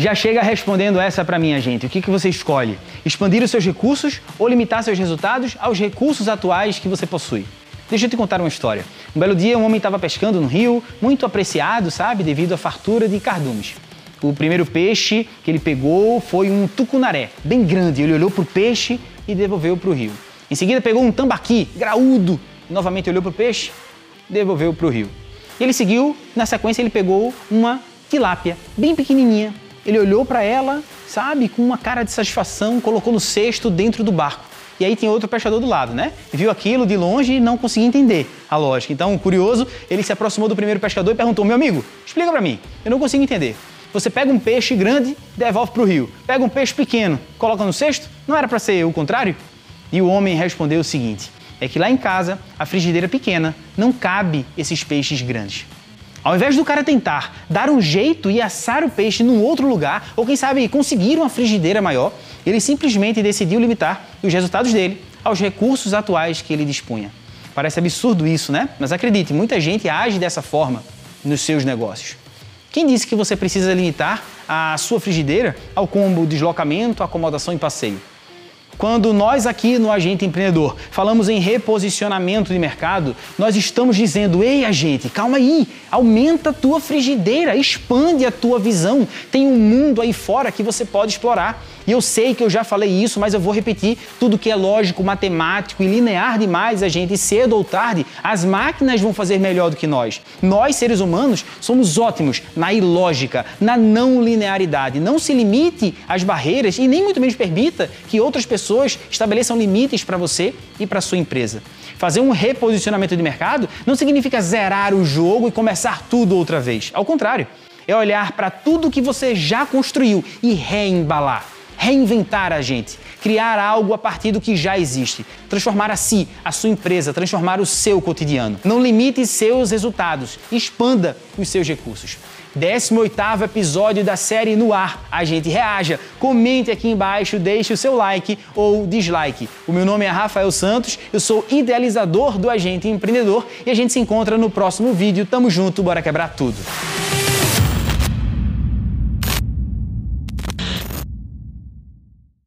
Já chega respondendo essa para minha gente. O que, que você escolhe? Expandir os seus recursos ou limitar seus resultados aos recursos atuais que você possui? Deixa eu te contar uma história. Um belo dia, um homem estava pescando no rio, muito apreciado, sabe, devido à fartura de cardumes. O primeiro peixe que ele pegou foi um tucunaré, bem grande. Ele olhou para o peixe e devolveu para o rio. Em seguida, pegou um tambaqui, graúdo. Novamente olhou para o peixe, devolveu para o rio. Ele seguiu, na sequência, ele pegou uma tilápia, bem pequenininha. Ele olhou para ela, sabe, com uma cara de satisfação, colocou no cesto dentro do barco. E aí tinha outro pescador do lado, né? Viu aquilo de longe e não conseguia entender a lógica. Então, curioso, ele se aproximou do primeiro pescador e perguntou: Meu amigo, explica para mim, eu não consigo entender. Você pega um peixe grande, devolve para o rio. Pega um peixe pequeno, coloca no cesto? Não era para ser o contrário? E o homem respondeu o seguinte: é que lá em casa, a frigideira pequena não cabe esses peixes grandes. Ao invés do cara tentar dar um jeito e assar o peixe num outro lugar, ou quem sabe conseguir uma frigideira maior, ele simplesmente decidiu limitar os resultados dele aos recursos atuais que ele dispunha. Parece absurdo isso, né? Mas acredite, muita gente age dessa forma nos seus negócios. Quem disse que você precisa limitar a sua frigideira ao combo deslocamento, acomodação e passeio? Quando nós aqui no Agente Empreendedor falamos em reposicionamento de mercado, nós estamos dizendo: ei, agente, calma aí, aumenta a tua frigideira, expande a tua visão. Tem um mundo aí fora que você pode explorar. E eu sei que eu já falei isso, mas eu vou repetir tudo que é lógico, matemático e linear demais, a gente cedo ou tarde, as máquinas vão fazer melhor do que nós. Nós, seres humanos, somos ótimos na ilógica, na não linearidade. Não se limite às barreiras e nem muito menos permita que outras pessoas estabeleçam limites para você e para sua empresa. Fazer um reposicionamento de mercado não significa zerar o jogo e começar tudo outra vez. Ao contrário, é olhar para tudo que você já construiu e reembalar reinventar a gente, criar algo a partir do que já existe, transformar a si, a sua empresa, transformar o seu cotidiano. Não limite seus resultados, expanda os seus recursos. 18º episódio da série no ar. A gente reaja, comente aqui embaixo, deixe o seu like ou dislike. O meu nome é Rafael Santos, eu sou idealizador do Agente Empreendedor e a gente se encontra no próximo vídeo. Tamo junto, bora quebrar tudo.